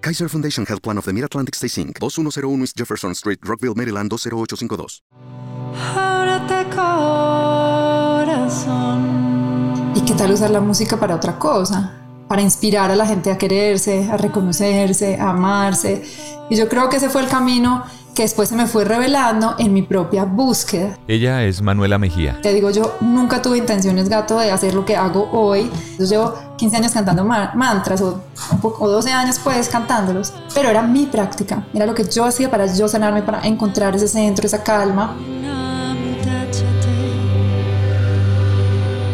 Kaiser Foundation Health Plan of the Mid-Atlantic Stay Inc. 2101 East Jefferson Street, Rockville, Maryland 20852. ¿Y qué tal usar la música para otra cosa? Para inspirar a la gente a quererse, a reconocerse, a amarse. Y yo creo que ese fue el camino que después se me fue revelando en mi propia búsqueda. Ella es Manuela Mejía. Te digo, yo nunca tuve intenciones, gato, de hacer lo que hago hoy. Yo llevo 15 años cantando mantras o, o 12 años pues cantándolos, pero era mi práctica, era lo que yo hacía para yo sanarme, para encontrar ese centro, esa calma.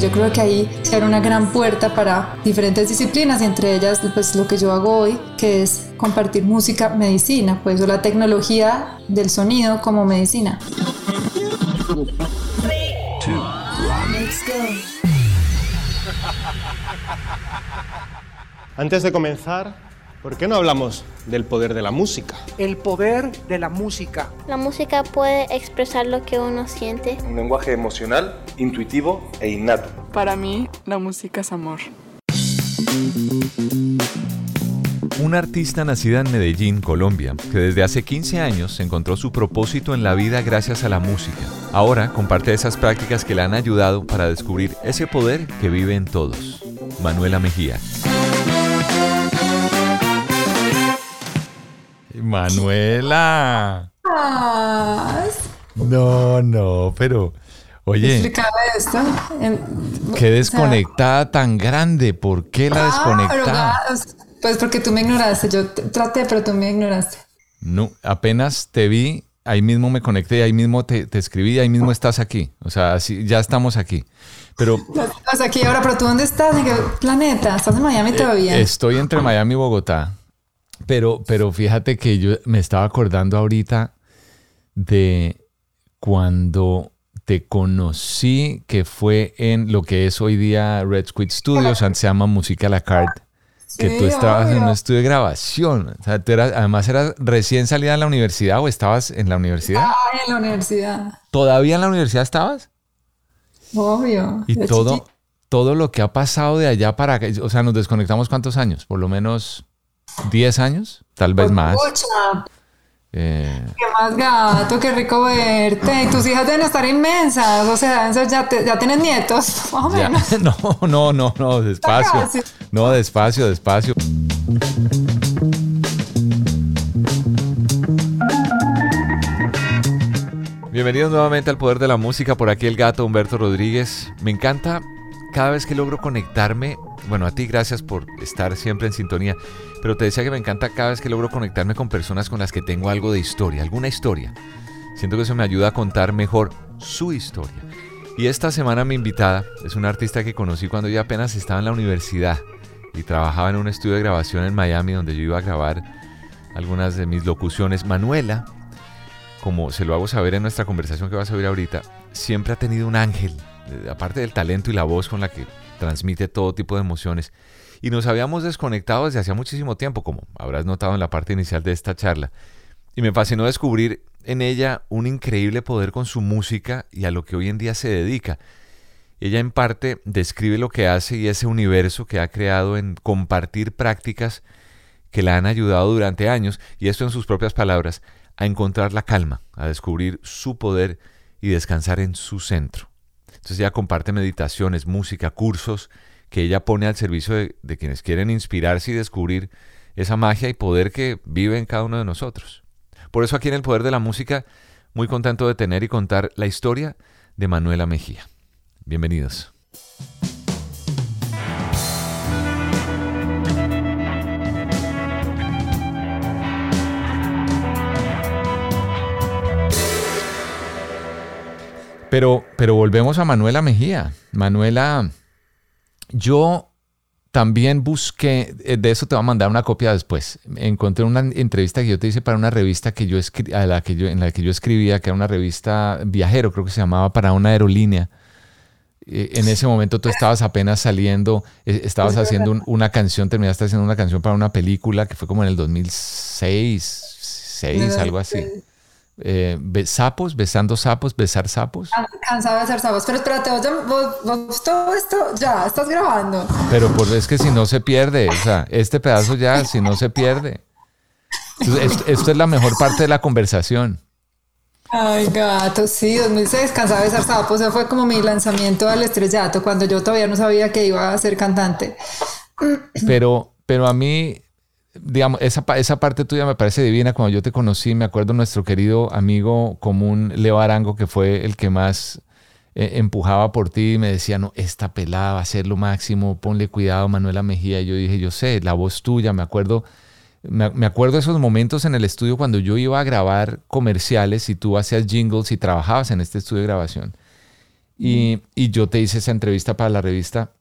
Yo creo que ahí se abre una gran puerta para diferentes disciplinas entre ellas pues lo que yo hago hoy, que es compartir música, medicina, pues o la tecnología del sonido como medicina. Antes de comenzar, ¿por qué no hablamos del poder de la música? El poder de la música. La música puede expresar lo que uno siente. Un lenguaje emocional, intuitivo e innato. Para mí, la música es amor. Una artista nacida en Medellín, Colombia, que desde hace 15 años encontró su propósito en la vida gracias a la música. Ahora comparte esas prácticas que le han ayudado para descubrir ese poder que vive en todos. Manuela Mejía. Manuela. No, no, pero oye. Esto. Qué desconectada tan grande. ¿Por qué la desconectada? pues porque tú me ignoraste. Yo traté, pero tú me ignoraste. No, apenas te vi, ahí mismo me conecté, ahí mismo te, te escribí, ahí mismo estás aquí. O sea, así, ya estamos aquí. Pero. Estás aquí ahora, pero tú dónde estás? ¿En qué planeta? ¿Estás en Miami todavía? Estoy entre Miami y Bogotá. Pero, pero fíjate que yo me estaba acordando ahorita de cuando te conocí, que fue en lo que es hoy día Red Squid Studios, antes se llama Música a la Carte, que tú estabas en un estudio de grabación. O sea, tú eras, además eras recién salida de la universidad o estabas en la universidad. Ah, en la universidad. ¿Todavía en la universidad estabas? Obvio. Y todo, todo lo que ha pasado de allá para acá, o sea, nos desconectamos cuántos años, por lo menos 10 años, tal vez más. Eh, qué más gato, qué rico verte. Y tus hijas deben estar inmensas. O sea, ya, ya tienes nietos, más o menos. No, no, no, no, despacio. No, despacio, despacio. Bienvenidos nuevamente al Poder de la Música. Por aquí el gato Humberto Rodríguez. Me encanta cada vez que logro conectarme bueno, a ti gracias por estar siempre en sintonía, pero te decía que me encanta cada vez que logro conectarme con personas con las que tengo algo de historia, alguna historia. Siento que eso me ayuda a contar mejor su historia. Y esta semana mi invitada es una artista que conocí cuando yo apenas estaba en la universidad y trabajaba en un estudio de grabación en Miami donde yo iba a grabar algunas de mis locuciones. Manuela, como se lo hago saber en nuestra conversación que vas a oír ahorita, siempre ha tenido un ángel, eh, aparte del talento y la voz con la que transmite todo tipo de emociones. Y nos habíamos desconectado desde hacía muchísimo tiempo, como habrás notado en la parte inicial de esta charla. Y me fascinó descubrir en ella un increíble poder con su música y a lo que hoy en día se dedica. Ella en parte describe lo que hace y ese universo que ha creado en compartir prácticas que la han ayudado durante años, y esto en sus propias palabras, a encontrar la calma, a descubrir su poder y descansar en su centro. Entonces ella comparte meditaciones, música, cursos que ella pone al servicio de, quienes quieren inspirarse y descubrir esa magia y poder que vive en cada uno de nosotros. Por eso aquí en el Poder de la Música muy contento de tener y contar la historia de Manuela Mejía. Bienvenidos. Pero, pero volvemos a Manuela Mejía. Manuela, yo también busqué, eh, de eso te voy a mandar una copia después. Encontré una entrevista que yo te hice para una revista que yo, a la que yo en la que yo escribía, que era una revista viajero, creo que se llamaba para una aerolínea. Eh, en ese momento tú estabas apenas saliendo, eh, estabas haciendo una canción, terminaste haciendo una canción para una película que fue como en el 2006, 6, algo así eh, sapos, besando sapos, besar sapos. Cansado de besar sapos. Pero espérate, vos, todo esto ya estás grabando. Pero pues es que si no se pierde, o sea, este pedazo ya, si no se pierde. esto, es la mejor parte de la conversación. Ay, gato, sí, 2006, cansado de besar sapos. Ese fue como mi lanzamiento al estrellato, cuando yo todavía no sabía que iba a ser cantante. Pero, pero a mí digamos, esa, esa parte tuya me parece divina. Cuando yo te conocí, me acuerdo nuestro querido amigo común, Leo Arango, que fue el que más eh, empujaba por ti y me decía, no, esta pelada va a ser lo máximo, ponle cuidado, Manuela Mejía. Y yo dije, yo sé, la voz tuya, me acuerdo. Me, me acuerdo esos momentos en el estudio cuando yo iba a grabar comerciales y tú hacías jingles y trabajabas en este estudio de grabación. Y, y yo te hice esa entrevista para la revista,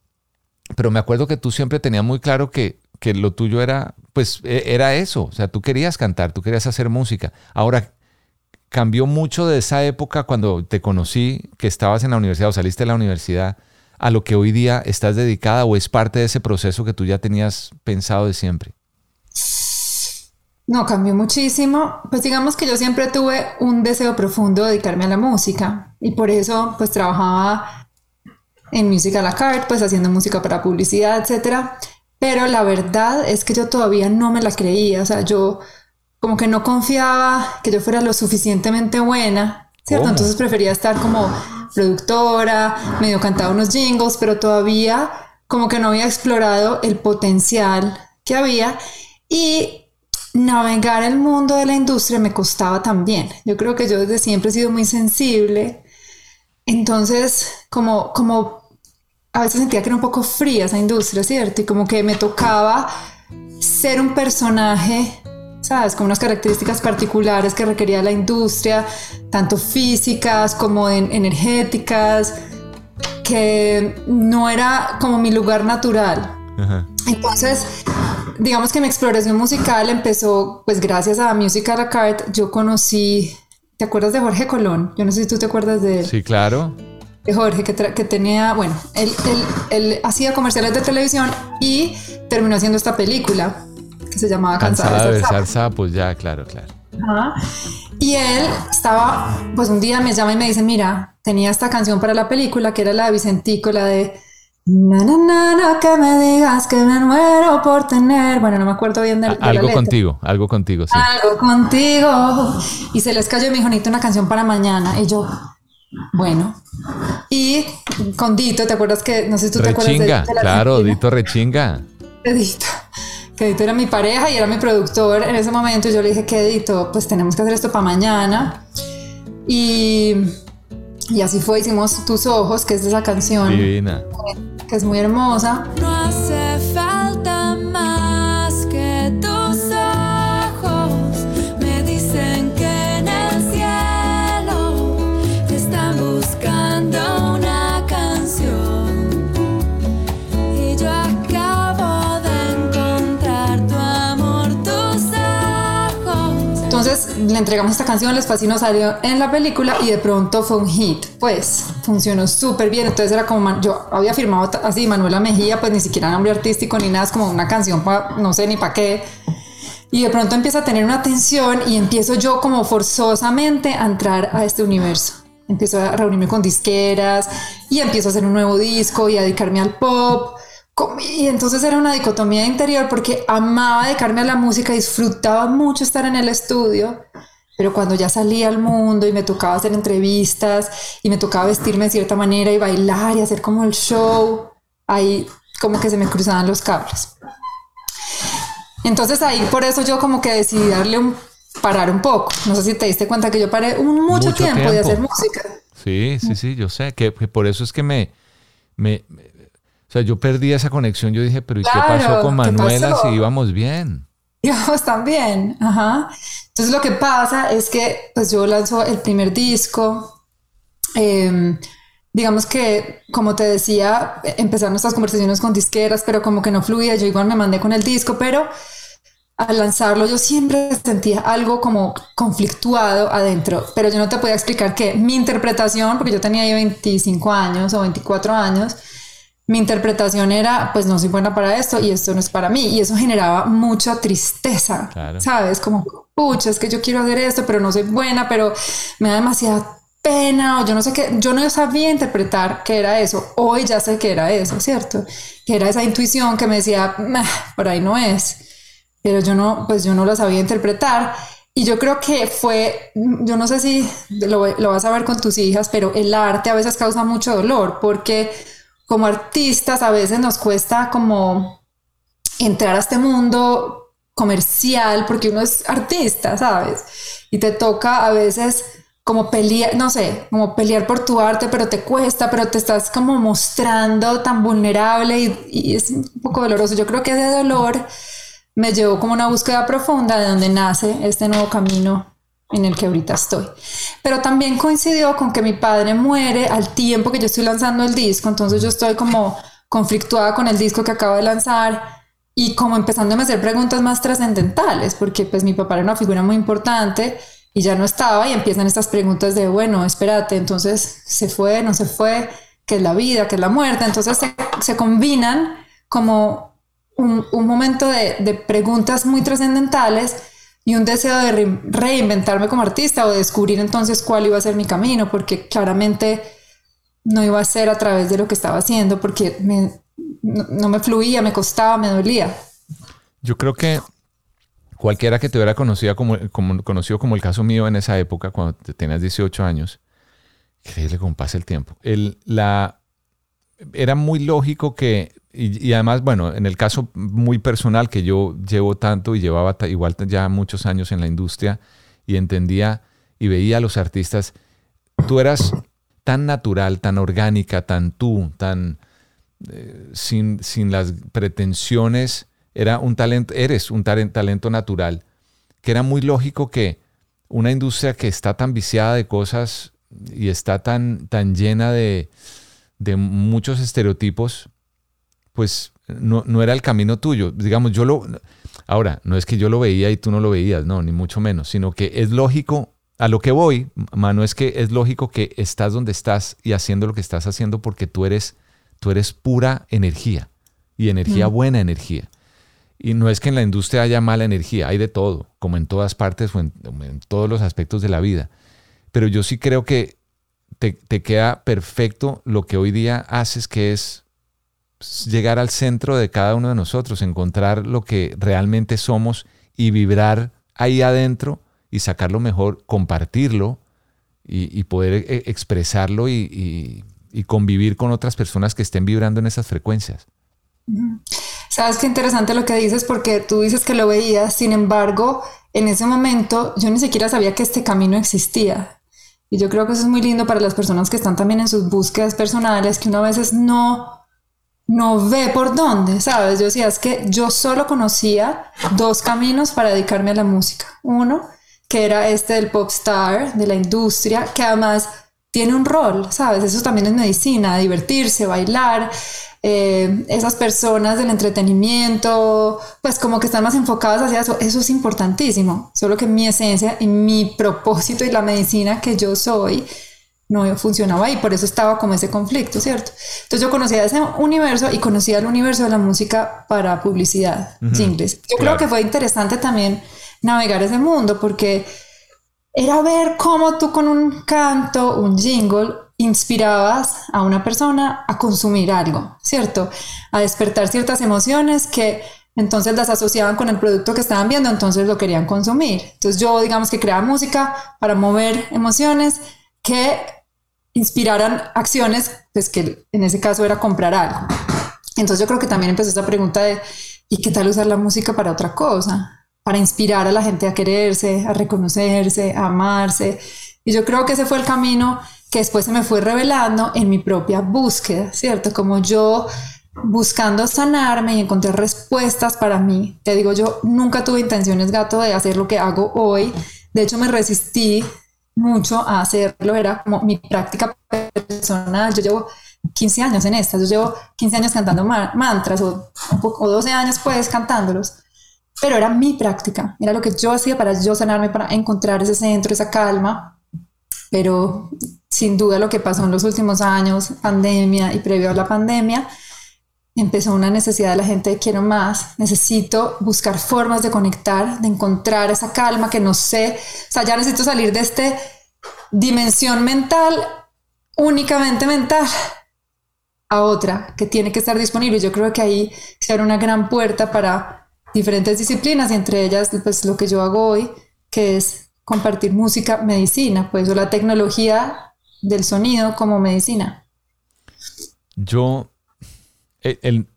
pero me acuerdo que tú siempre tenías muy claro que que lo tuyo era, pues e, era eso, o sea, tú querías cantar, tú querías hacer música. Ahora, cambió mucho de esa época cuando te conocí, que estabas en la universidad o saliste de la universidad, a lo que hoy día estás dedicada o es parte de ese proceso que tú ya tenías pensado de siempre. No, cambió muchísimo. Pues digamos que yo siempre tuve un deseo profundo de dedicarme a la música y por eso pues trabajaba en Music a la Carte, pues haciendo música para publicidad, etcétera. Pero la verdad es que yo todavía no me la creía, o sea, yo como que no confiaba que yo fuera lo suficientemente buena, ¿cierto? Entonces prefería estar como productora, medio cantaba unos jingles, pero todavía como que no había explorado el potencial que había y navegar el mundo de la industria me costaba también. Yo creo que yo desde siempre he sido muy sensible. Entonces, como, como a veces sentía que era un poco fría esa industria, ¿cierto? Y como que me tocaba ser un personaje, ¿sabes? Con unas características particulares que requería la industria, tanto físicas como energéticas, que no era como mi lugar natural. Entonces, digamos que mi exploración musical empezó, pues gracias a Music a la Carte, yo conocí, ¿te acuerdas de Jorge Colón? Yo no sé si tú te acuerdas de él. Sí, claro. Jorge, que, tenía, bueno, él, él, hacía comerciales de televisión y terminó haciendo esta película que se llamaba Cansada, de besar sapos. ya, claro, claro. Y él estaba, pues un día me llama y me dice, mira, tenía esta canción para la película que era la de Vicentico, la de Na, na, na, que me digas que me muero por tener. Bueno, no me acuerdo bien del. algo contigo, algo contigo, sí. Algo contigo. Y se les cayó y me dijo, necesito una canción para mañana. Y yo, bueno, y con Dito, ¿te acuerdas que, no sé si tú te acuerdas de, de Claro, Dito Rechinga. Dito. Que Dito era mi pareja y era mi productor en ese momento. Y yo le dije que Dito, pues tenemos que hacer esto para mañana. Y, y así fue, hicimos Tus Ojos, que es de esa canción. Divina. Que es muy hermosa. No hace le entregamos esta canción, les fascinó, salió en la película y de pronto fue un hit. Pues funcionó súper bien. Entonces era como, yo había firmado así Manuela Mejía, pues ni siquiera nombre artístico ni nada, es como una canción para no sé ni para qué. Y de pronto empieza a tener una atención y empiezo yo como forzosamente a entrar a este universo. Empiezo a reunirme con disqueras y empiezo a hacer un nuevo disco y a dedicarme al pop. Y entonces era una dicotomía interior porque amaba dedicarme a la música, disfrutaba mucho estar en el estudio, pero cuando ya salía al mundo y me tocaba hacer entrevistas y me tocaba vestirme de cierta manera y bailar y hacer como el show, ahí como que se me cruzaban los cables. Entonces ahí por eso yo como que decidí darle un parar un poco. No sé si te diste cuenta que yo paré un mucho, tiempo, de hacer música. Sí, sí, sí, yo sé que, por eso es que me, me, sea, yo perdí esa conexión. Yo dije, pero ¿y qué pasó con Manuela si íbamos bien? Íbamos también, ajá. Entonces lo que pasa es que pues yo lanzo el primer disco. Em, digamos que, como te decía, empezaron nuestras conversaciones con disqueras, pero como que no fluía. Yo igual me mandé con el disco, pero al lanzarlo yo siempre sentía algo como conflictuado adentro, pero yo no te podía explicar que mi interpretación, porque yo tenía ahí 25 años o 24 años, mi interpretación era, pues no soy buena para esto y esto no es para mí. Y eso generaba mucha tristeza, ¿sabes? Como, pucha, es que yo quiero hacer esto, pero no soy buena, pero me da demasiada pena o yo no sé qué. Yo no sabía interpretar que era eso. Hoy ya sé que era eso, ¿cierto? Que era esa intuición que me decía, por ahí no es pero yo no, pues yo no lo sabía interpretar. Y yo creo que fue, yo no sé si lo, lo, vas a ver con tus hijas, pero el arte a veces causa mucho dolor porque como artistas a veces nos cuesta como entrar a este mundo comercial porque uno es artista, ¿sabes? Y te toca a veces como pelear, no sé, como pelear por tu arte, pero te cuesta, pero te estás como mostrando tan vulnerable y, es un poco doloroso. Yo creo que ese dolor me llevó como una búsqueda profunda de donde nace este nuevo camino en el que ahorita estoy. Pero también coincidió con que mi padre muere al tiempo que yo estoy lanzando el disco, entonces yo estoy como conflictuada con el disco que acabo de lanzar y como empezándome a hacer preguntas más trascendentales, porque pues mi papá era una figura muy importante y ya no estaba y empiezan estas preguntas de, bueno, espérate, entonces se fue, no se fue, qué es la vida, qué es la muerte, entonces se, se combinan como un, momento de, preguntas muy trascendentales y un deseo de reinventarme como artista o de descubrir entonces cuál iba a ser mi camino, porque claramente no iba a ser a través de lo que estaba haciendo, porque no, me fluía, me costaba, me dolía. Yo creo que cualquiera que te hubiera conocido como, como, conocido como el caso mío en esa época, cuando tenías 18 años, increíble cómo pasa el tiempo. El, la, era muy lógico que y, además, bueno, en el caso muy personal que yo llevo tanto y llevaba igual ya muchos años en la industria y entendía y veía a los artistas, tú eras tan natural, tan orgánica, tan tú, tan eh, sin, sin, las pretensiones, era un talento, eres un talento natural, que era muy lógico que una industria que está tan viciada de cosas y está tan, tan llena de, de muchos estereotipos, pues no, no, era el camino tuyo. Digamos, yo lo... Ahora, no es que yo lo veía y tú no lo veías, no, ni mucho menos, sino que es lógico, a lo que voy, mano, es que es lógico que estás donde estás y haciendo lo que estás haciendo porque tú eres, tú eres pura energía y energía, mm. buena energía. Y no es que en la industria haya mala energía, hay de todo, como en todas partes o en, todos los aspectos de la vida. Pero yo sí creo que te, queda perfecto lo que hoy día haces, que es llegar al centro de cada uno de nosotros, encontrar lo que realmente somos y vibrar ahí adentro y sacarlo mejor, compartirlo y, poder eh, expresarlo y, convivir con otras personas que estén vibrando en esas frecuencias. Sabes qué interesante lo que dices porque tú dices que lo veías, sin embargo, en ese momento yo ni siquiera sabía que este camino existía. Y yo creo que eso es muy lindo para las personas que están también en sus búsquedas personales, que uno a veces no no ve por dónde, ¿sabes? Yo decía, es que yo solo conocía dos caminos para dedicarme a la música. Uno, que era este del pop star, de la industria, que además tiene un rol, ¿sabes? Eso también es medicina, divertirse, bailar. Eh, esas personas del entretenimiento, pues como que están más enfocadas hacia eso, eso es importantísimo. Solo que mi esencia y mi propósito y la medicina que yo soy no funcionaba y por eso estaba como ese conflicto, ¿cierto? Entonces yo conocía ese universo y conocía el universo de la música para publicidad, jingles. Yo creo que fue interesante también navegar ese mundo porque era ver cómo tú con un canto, un jingle, inspirabas a una persona a consumir algo, ¿cierto? A despertar ciertas emociones que entonces las asociaban con el producto que estaban viendo, entonces lo querían consumir. Entonces yo digamos que creaba música para mover emociones que inspiraran acciones, pues que en ese caso era comprar algo. Entonces yo creo que también empezó esta pregunta de, ¿y qué tal usar la música para otra cosa? para inspirar a la gente a quererse, a reconocerse, a amarse. Y yo creo que ese fue el camino que después se me fue revelando en mi propia búsqueda, ¿cierto? Como yo buscando sanarme y encontrar respuestas para mí. Te digo, yo nunca tuve intenciones, gato, de hacer lo que hago hoy. De hecho, me resistí mucho a hacerlo, era como mi práctica personal. Yo llevo 15 años en esta, yo llevo 15 años cantando mantras o, o 12 años pues cantándolos, pero era mi práctica, era lo que yo hacía para yo sanarme, para encontrar ese centro, esa calma, pero sin duda lo que pasó en los últimos años, pandemia y previo a la pandemia, empezó una necesidad de la gente de quiero más, necesito buscar formas de conectar, de encontrar esa calma que no sé, o sea, ya necesito salir de esta dimensión mental, únicamente mental, a otra que tiene que estar disponible. Yo creo que ahí se abre una gran puerta para diferentes disciplinas y entre ellas pues lo que yo hago hoy, que es compartir música, medicina, pues o la tecnología del sonido como medicina. Yo el,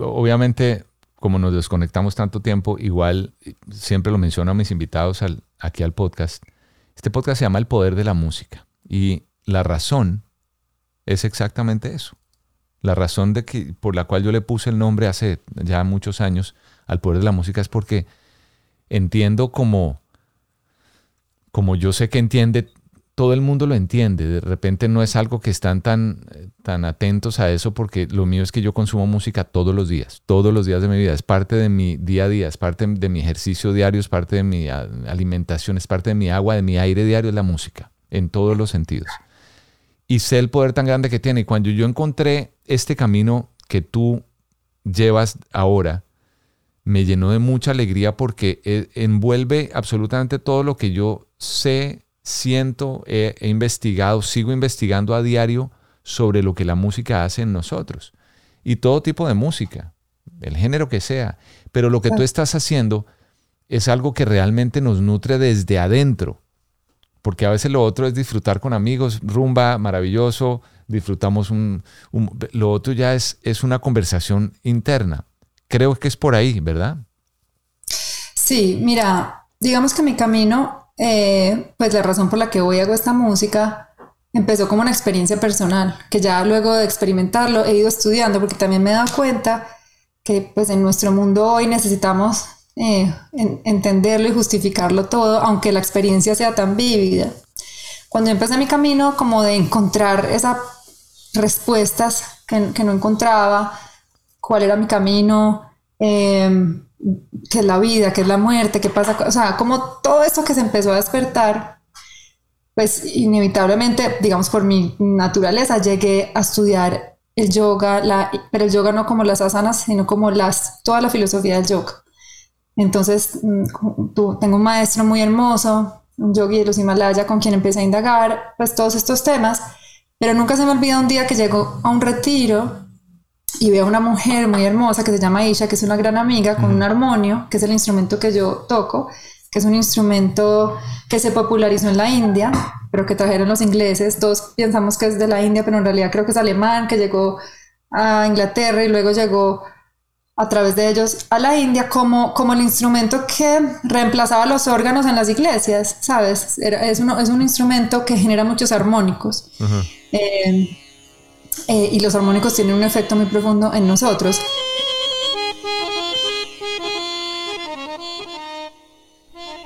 obviamente, como nos desconectamos tanto tiempo, igual siempre lo menciono a mis invitados aquí al podcast. Este podcast se llama El Poder de la Música. Y la razón es exactamente eso. La razón de que, por la cual yo le puse el nombre hace ya muchos años al Poder de la Música es porque entiendo como, como yo sé que entiende todo el mundo lo entiende. De repente no es algo que están tan, tan atentos a eso porque lo mío es que yo consumo música todos los días, todos los días de mi vida. Es parte de mi día a día, es parte de mi ejercicio diario, es parte de mi alimentación, es parte de mi agua, de mi aire diario, es la música, en todos los sentidos. Y sé el poder tan grande que tiene. Y cuando yo encontré este camino que tú llevas ahora, me llenó de mucha alegría porque eh, envuelve absolutamente todo lo que yo sé siento, he, investigado, sigo investigando a diario sobre lo que la música hace en nosotros. Y todo tipo de música, el género que sea. Pero lo que tú estás haciendo es algo que realmente nos nutre desde adentro. Porque a veces lo otro es disfrutar con amigos, rumba, maravilloso, disfrutamos un... lo otro ya es, es una conversación interna. Creo que es por ahí, ¿verdad? Sí, mira, digamos que mi camino eh, pues la razón por la que hoy hago esta música empezó como una experiencia personal, que ya luego de experimentarlo he ido estudiando porque también me he dado cuenta que pues en nuestro mundo hoy necesitamos eh, entenderlo y justificarlo todo, aunque la experiencia sea tan vívida. Cuando empecé mi camino como de encontrar esas respuestas que, que no encontraba, cuál era mi camino, eh, qué es la vida, qué es la muerte, qué pasa, o sea, como todo eso que se empezó a despertar, pues inevitablemente, digamos, por mi naturaleza, llegué a estudiar el yoga, la, pero el yoga no como las asanas, sino como las, toda la filosofía del yoga. Entonces, mm, tengo un maestro muy hermoso, un yogi de los Himalaya, con quien empecé a indagar, pues todos estos temas, pero nunca se me olvida un día que llegó a un retiro y veo a una mujer muy hermosa que se llama Isha, que es una gran amiga, con un armonio, que es el instrumento que yo toco, que es un instrumento que se popularizó en la India, pero que trajeron los ingleses. Todos pensamos que es de la India, pero en realidad creo que es alemán, que llegó a Inglaterra y luego llegó a través de ellos a la India como, como el instrumento que reemplazaba los órganos en las iglesias, ¿sabes? es, uno, es un instrumento que genera muchos armónicos. Eh, y los armónicos tienen un efecto muy profundo en nosotros.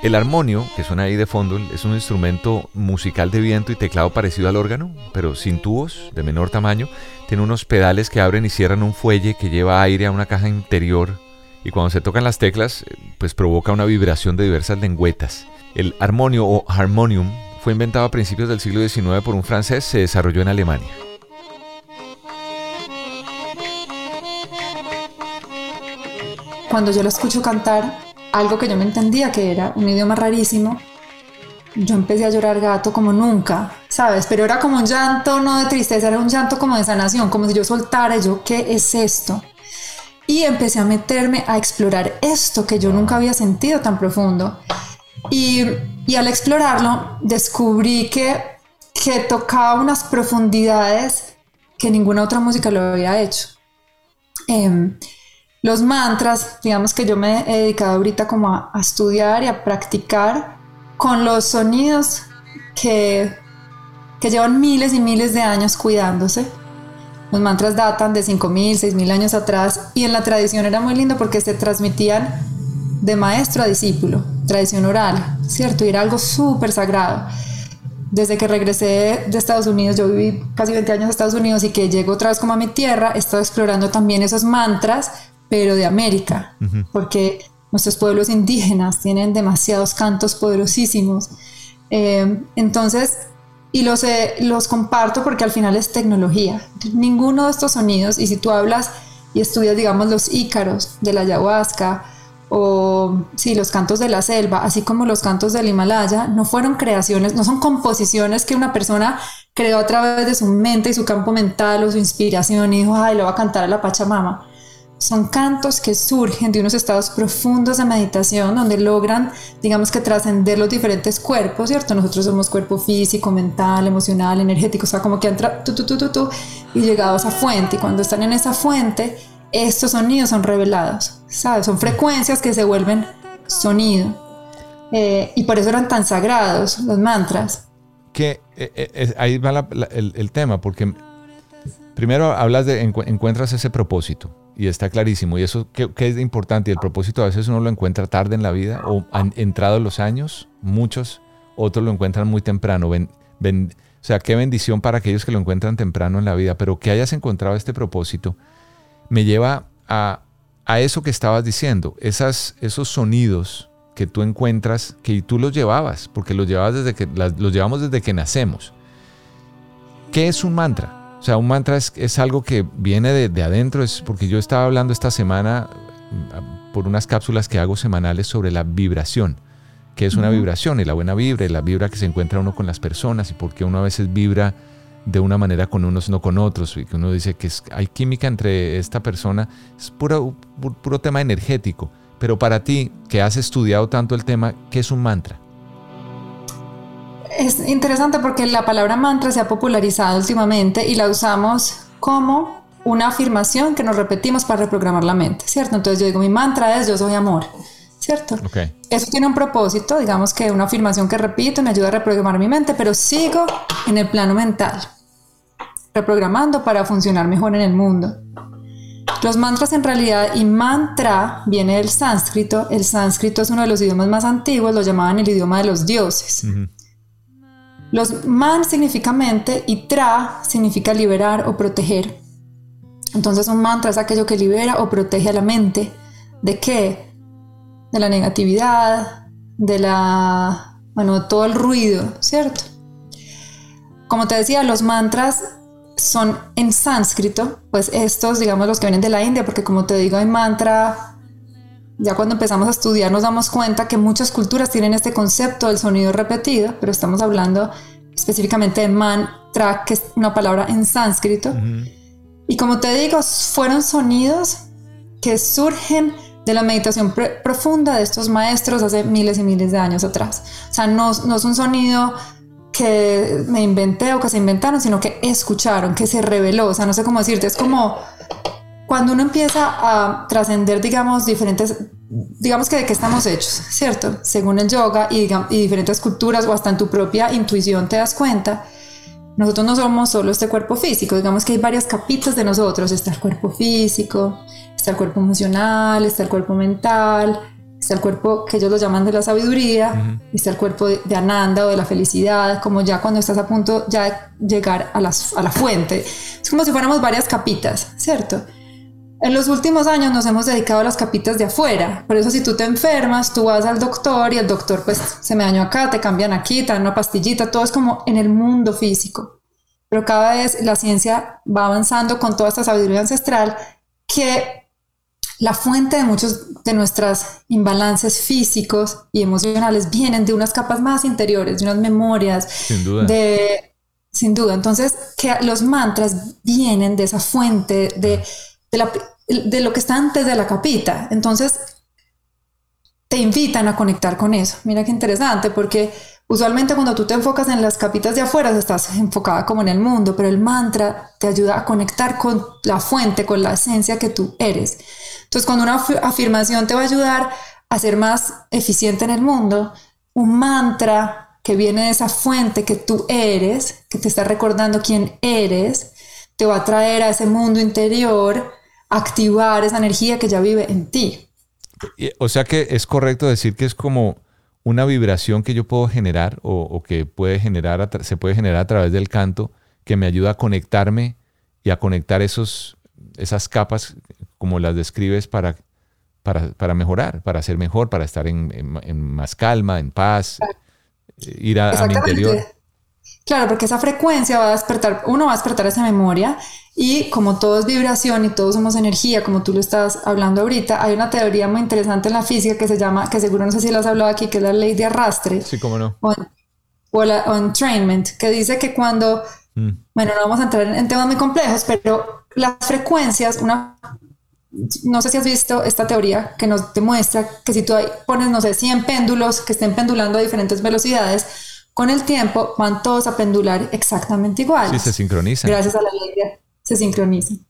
El armonio, que suena ahí de fondo, es un instrumento musical de viento y teclado parecido al órgano, pero sin tubos, de menor tamaño. Tiene unos pedales que abren y cierran un fuelle que lleva aire a una caja interior y cuando se tocan las teclas, pues provoca una vibración de diversas lengüetas. El armonio o harmonium fue inventado a principios del siglo XIX por un francés, se desarrolló en Alemania. Cuando yo lo escucho cantar, algo que yo me entendía que era un idioma rarísimo, yo empecé a llorar gato como nunca, ¿sabes? Pero era como un llanto no de tristeza, era un llanto como de sanación, como si yo soltara, yo, ¿qué es esto? Y empecé a meterme a explorar esto que yo nunca había sentido tan profundo. Y, y al explorarlo, descubrí que, que tocaba unas profundidades que ninguna otra música lo había hecho. Eh, Los mantras, digamos que yo me he dedicado ahorita como a, estudiar y a practicar con los sonidos que, que llevan miles y miles de años cuidándose. Los mantras datan de 5.000, 6.000 años atrás y en la tradición era muy lindo porque se transmitían de maestro a discípulo, tradición oral, ¿cierto? Y era algo súper sagrado. Desde que regresé de Estados Unidos, yo viví casi 20 años en Estados Unidos y que llego otra vez como a mi tierra, he estado explorando también esos mantras, pero de América, porque nuestros pueblos indígenas tienen demasiados cantos poderosísimos. Eh, entonces, y los, eh, los comparto porque al final es tecnología. Ninguno de estos sonidos, y si tú hablas y estudias, digamos, los ícaros de la ayahuasca o sí, los cantos de la selva, así como los cantos del Himalaya, no fueron creaciones, no son composiciones que una persona creó a través de su mente y su campo mental o su inspiración y dijo, ay, lo va a cantar a la Pachamama son cantos que surgen de unos estados profundos de meditación donde logran, digamos que trascender los diferentes cuerpos, ¿cierto? Nosotros somos cuerpo físico, mental, emocional, energético, o sea, como que tú, tú, tú, tú, y llegado a esa fuente. Y cuando están en esa fuente, estos sonidos son revelados, ¿sabes? Son frecuencias que se vuelven sonido. Eh, y por eso eran tan sagrados los mantras. Que eh, eh, ahí va el, tema, porque primero hablas de encuentras ese propósito y está clarísimo. Y eso que, es importante. Y el propósito a veces uno lo encuentra tarde en la vida o han entrado los años, muchos, otros lo encuentran muy temprano. Ven, o sea, qué bendición para aquellos que lo encuentran temprano en la vida. Pero que hayas encontrado este propósito me lleva a, a eso que estabas diciendo, esas, esos sonidos que tú encuentras, que tú los llevabas, porque los llevabas desde que los llevamos desde que nacemos. ¿Qué es un mantra? O sea, un mantra es, algo que viene de, adentro, es porque yo estaba hablando esta semana mm, por unas cápsulas que hago semanales sobre la vibración, que es una vibración y la buena vibra y la vibra que se encuentra uno con las personas y por qué uno a veces vibra de una manera con unos, no con otros, y que uno dice que hay química entre esta persona, es puro, puro tema energético. Pero para ti, que has estudiado tanto el tema, ¿qué es un mantra? Es interesante porque la palabra mantra se ha popularizado últimamente y la usamos como una afirmación que nos repetimos para reprogramar la mente, ¿cierto? Entonces yo digo, mi mantra es yo soy amor, ¿cierto? Eso tiene un propósito, digamos que una afirmación que repito me ayuda a reprogramar mi mente, pero sigo en el plano mental, reprogramando para funcionar mejor en el mundo. Los mantras en realidad, y mantra viene del sánscrito, el sánscrito es uno de los idiomas más antiguos, lo llamaban el idioma de los dioses. Los man significa mente y tra significa liberar o proteger. Entonces un mantra es aquello que libera o protege a la mente. ¿De qué? De la negatividad, de la, bueno, todo el ruido, ¿cierto? Como te decía, los mantras son en sánscrito, pues estos, digamos, los que vienen de la India, porque como te digo, hay mantra, ya cuando empezamos a estudiar nos damos cuenta que muchas culturas tienen este concepto del sonido repetido, pero estamos hablando específicamente de mantra, que es una palabra en sánscrito. Y como te digo, fueron sonidos que surgen de la meditación profunda de estos maestros hace miles y miles de años atrás. O sea, no, no es un sonido que me inventé o que se inventaron, sino que escucharon, que se reveló. O sea, no sé cómo decirte, es como cuando uno empieza a trascender, digamos, diferentes, digamos que de qué estamos hechos, ¿cierto? Según el yoga y, y, diferentes culturas o hasta en tu propia intuición te das cuenta, nosotros no somos solo este cuerpo físico, digamos que hay varias capitas de nosotros, está el cuerpo físico, está el cuerpo emocional, está el cuerpo mental, está el cuerpo que ellos lo llaman de la sabiduría, está el cuerpo de, Ananda o de la felicidad, como ya cuando estás a punto ya de llegar a, las, a la fuente. Es como si fuéramos varias capitas, ¿cierto? En los últimos años nos hemos dedicado a las capitas de afuera. Por eso si tú te enfermas, tú vas al doctor y el doctor pues se me dañó acá, te cambian aquí, te dan una pastillita, todo es como en el mundo físico. Pero cada vez la ciencia va avanzando con toda esta sabiduría ancestral que la fuente de muchos de nuestros imbalances físicos y emocionales vienen de unas capas más interiores, de unas memorias, sin duda. de sin duda. Entonces, que los mantras vienen de esa fuente de, de la de lo que está antes de la capita. Entonces, te invitan a conectar con eso. Mira qué interesante, porque Usualmente cuando tú te enfocas en las capitas de afuera, estás enfocada como en el mundo, pero el mantra te ayuda a conectar con la fuente, con la esencia que tú eres. Entonces, cuando una afirmación te va a ayudar a ser más eficiente en el mundo, un mantra que viene de esa fuente que tú eres, que te está recordando quién eres, te va a traer a ese mundo interior, activar esa energía que ya vive en ti. O sea que es correcto decir que es como una vibración que yo puedo generar o, que puede generar, se puede generar a través del canto que me ayuda a conectarme y a conectar esos, esas capas como las describes para, para, mejorar, para ser mejor, para estar en, más calma, en paz, ir a, mi interior. Claro, porque esa frecuencia va a despertar, uno va a despertar esa memoria y como todo es vibración y todos somos energía, como tú lo estás hablando ahorita, hay una teoría muy interesante en la física que se llama, que seguro no sé si lo has hablado aquí, que es la ley de arrastre. Sí, cómo no. O, la, entrainment, que dice que cuando, mm. bueno, no vamos a entrar en, temas muy complejos, pero las frecuencias, una no sé si has visto esta teoría que nos demuestra que si tú pones, no sé, 100 péndulos que estén pendulando a diferentes velocidades, con el tiempo van todos a pendular exactamente igual. Sí, se sincronizan. Gracias a la ley se sincronizan.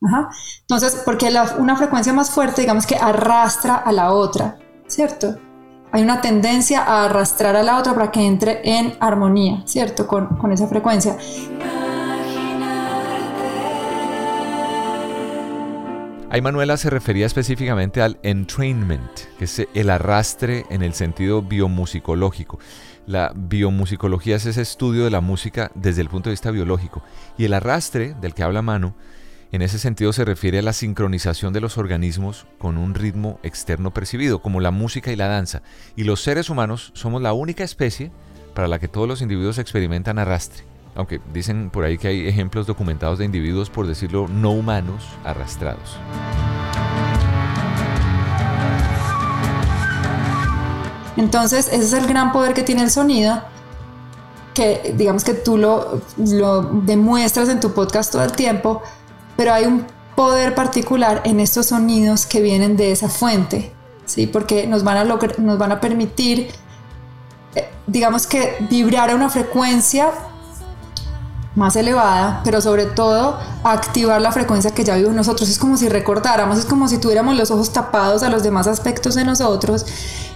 Entonces, porque una frecuencia más fuerte, digamos que arrastra a la otra, ¿cierto? Hay una tendencia a arrastrar a la otra para que entre en armonía, ¿cierto? Con, con esa frecuencia. Ahí Manuela se refería específicamente al entrainment, que es el arrastre en el sentido biomusicológico. La biomusicología es ese estudio de la música desde el punto de vista biológico. Y el arrastre del que habla Manu, en ese sentido se refiere a la sincronización de los organismos con un ritmo externo percibido, como la música y la danza. Y los seres humanos somos la única especie para la que todos los individuos experimentan arrastre. Aunque dicen por ahí que hay ejemplos documentados de individuos, por decirlo, no humanos arrastrados. Entonces, ese es el gran poder que tiene el sonido, que digamos que tú lo, lo demuestras en tu podcast todo el tiempo, pero hay un poder particular en estos sonidos que vienen de esa fuente, ¿sí? Porque nos van a, nos van a permitir, eh, digamos que vibrar a una frecuencia más elevada, pero sobre todo activar la frecuencia que ya en nosotros. Es como si recordáramos, es como si tuviéramos los ojos tapados a los demás aspectos de nosotros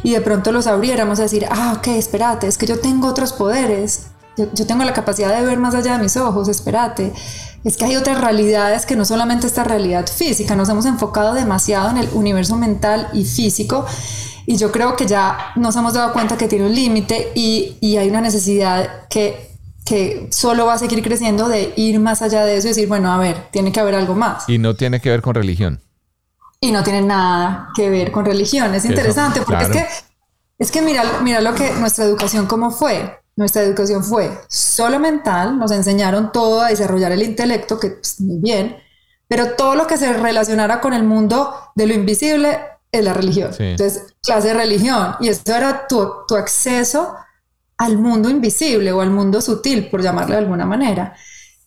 y de pronto los abriéramos a decir, ah, ok, espérate, es que yo tengo otros poderes, yo, tengo la capacidad de ver más allá de mis ojos, espérate. Es que hay otras realidades que no solamente esta realidad física, nos hemos enfocado demasiado en el universo mental y físico y yo creo que ya nos hemos dado cuenta que tiene un límite y, y hay una necesidad que que solo va a seguir creciendo de ir más allá de eso y decir, bueno, a ver, tiene que haber algo más. Y no tiene que ver con religión. Y no tiene nada que ver con religión. Es interesante porque es que, es que mira, mira lo que nuestra educación cómo fue. Nuestra educación fue solo mental, nos enseñaron todo a desarrollar el intelecto, que pues, muy bien, pero todo lo que se relacionara con el mundo de lo invisible es la religión. Entonces, clase de religión. Y eso era tu, tu acceso al mundo invisible o al mundo sutil, por llamarle de alguna manera,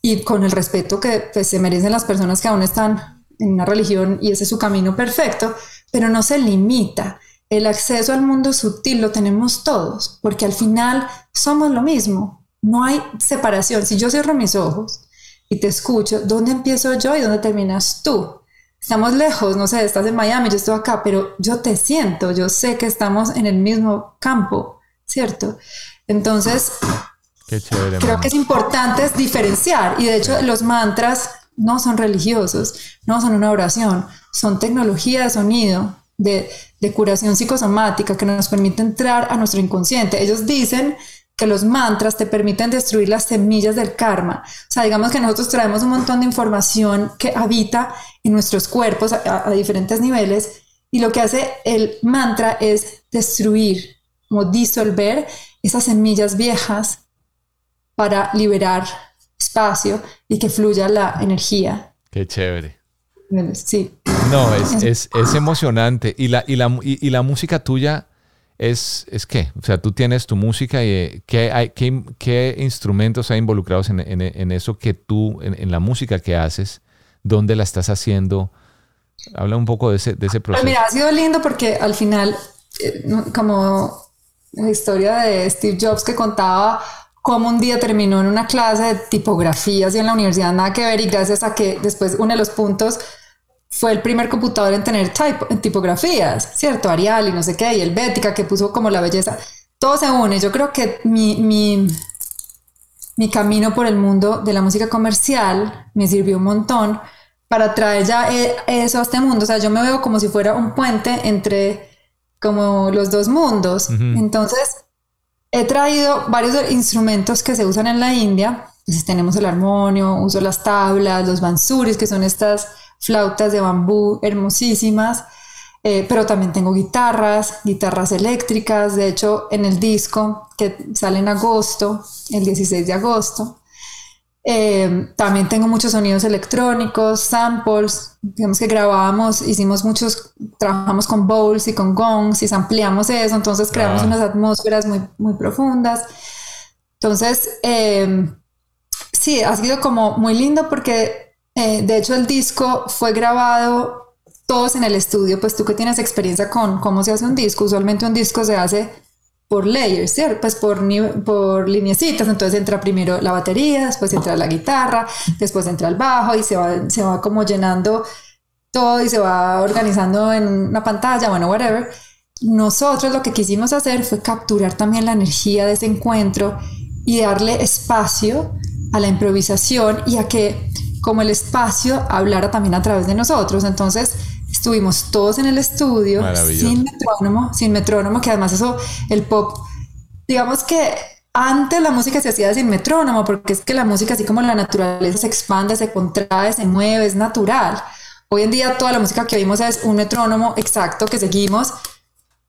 y con el respeto que pues, se merecen las personas que aún están en una religión y ese es su camino perfecto, pero no se limita. El acceso al mundo sutil lo tenemos todos, porque al final somos lo mismo, no hay separación. Si yo cierro mis ojos y te escucho, ¿dónde empiezo yo y dónde terminas tú? Estamos lejos, no sé, estás en Miami, yo estoy acá, pero yo te siento, yo sé que estamos en el mismo campo, ¿cierto? Entonces, creo que es importante diferenciar y de hecho los mantras no son religiosos, no son una oración, son tecnología de sonido, de, de, curación psicosomática que nos permite entrar a nuestro inconsciente. Ellos dicen que los mantras te permiten destruir las semillas del karma. O sea, digamos que nosotros traemos un montón de información que habita en nuestros cuerpos a, a diferentes niveles y lo que hace el mantra es destruir, como disolver esas semillas viejas para liberar espacio y que fluya la energía. Qué chévere. Sí. No, es, es, es emocionante. Y la, y, la, y, la música tuya es, es qué? O sea, tú tienes tu música y eh, ¿qué, hay, qué, qué instrumentos hay involucrados en, en, en eso que tú, en, la música que haces? ¿Dónde la estás haciendo? Habla un poco de ese, de ese pues proceso. mira, ha sido lindo porque al final, eh, como la historia de Steve Jobs que contaba cómo un día terminó en una clase de tipografías y en la universidad nada que ver y gracias a que después uno de los puntos fue el primer computador en tener typo, en tipografías, ¿cierto? Arial y no sé qué, y el Bética que puso como la belleza. Todo se une. Yo creo que mi, mi, mi camino por el mundo de la música comercial me sirvió un montón para traer ya eh, eso a este mundo. O sea, yo me veo como si fuera un puente entre como los dos mundos. Entonces, he traído varios instrumentos que se usan en la India. Entonces, tenemos el armonio, uso las tablas, los bansuris, que son estas flautas de bambú hermosísimas, eh, pero también tengo guitarras, guitarras eléctricas, de hecho en el disco que sale en agosto, el 16 de agosto, eh, también tengo muchos sonidos electrónicos, samples, digamos que grabamos, hicimos muchos, trabajamos con bowls y con gongs y ampliamos eso, entonces creamos unas atmósferas muy, muy profundas. Entonces, eh, sí, ha sido como muy lindo porque eh, de hecho, el disco fue grabado todos en el estudio, pues tú que tienes experiencia con cómo se hace un disco, usualmente un disco se hace por layers, ¿cierto? Pues por, por lineecitas, entonces entra primero la batería, después entra la guitarra, después entra el bajo y se va, se va como llenando todo y se va organizando en una pantalla, bueno, whatever. Nosotros lo que quisimos hacer fue capturar también la energía de ese encuentro y darle espacio a la improvisación y a que como el espacio hablara también a través de nosotros. Entonces estuvimos todos en el estudio sin metrónomo, sin metrónomo, que además eso, el pop, digamos que antes la música se hacía sin metrónomo, porque es que la música, así como la naturaleza, se expande, se contrae, se mueve, es natural. Hoy en día toda la música que oímos es un metrónomo exacto que seguimos,